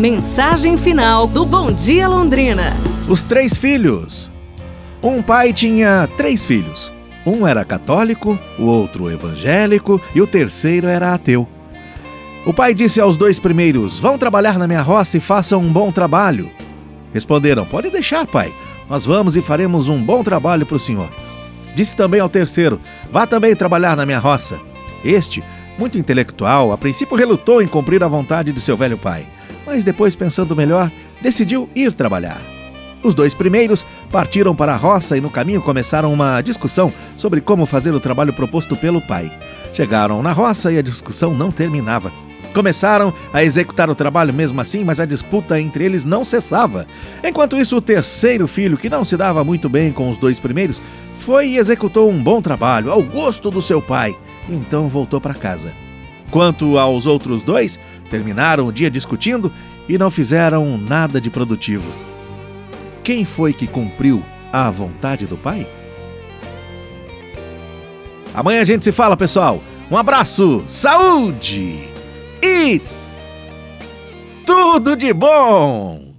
Mensagem final do Bom Dia Londrina. Os três filhos. Um pai tinha três filhos. Um era católico, o outro evangélico e o terceiro era ateu. O pai disse aos dois primeiros: Vão trabalhar na minha roça e façam um bom trabalho. Responderam: Pode deixar, pai. Nós vamos e faremos um bom trabalho para o senhor. Disse também ao terceiro: Vá também trabalhar na minha roça. Este, muito intelectual, a princípio relutou em cumprir a vontade de seu velho pai, mas depois, pensando melhor, decidiu ir trabalhar. Os dois primeiros partiram para a roça e no caminho começaram uma discussão sobre como fazer o trabalho proposto pelo pai. Chegaram na roça e a discussão não terminava. Começaram a executar o trabalho mesmo assim, mas a disputa entre eles não cessava. Enquanto isso, o terceiro filho, que não se dava muito bem com os dois primeiros, foi e executou um bom trabalho, ao gosto do seu pai. Então voltou para casa. Quanto aos outros dois, terminaram o dia discutindo e não fizeram nada de produtivo. Quem foi que cumpriu a vontade do pai? Amanhã a gente se fala, pessoal. Um abraço, saúde e tudo de bom!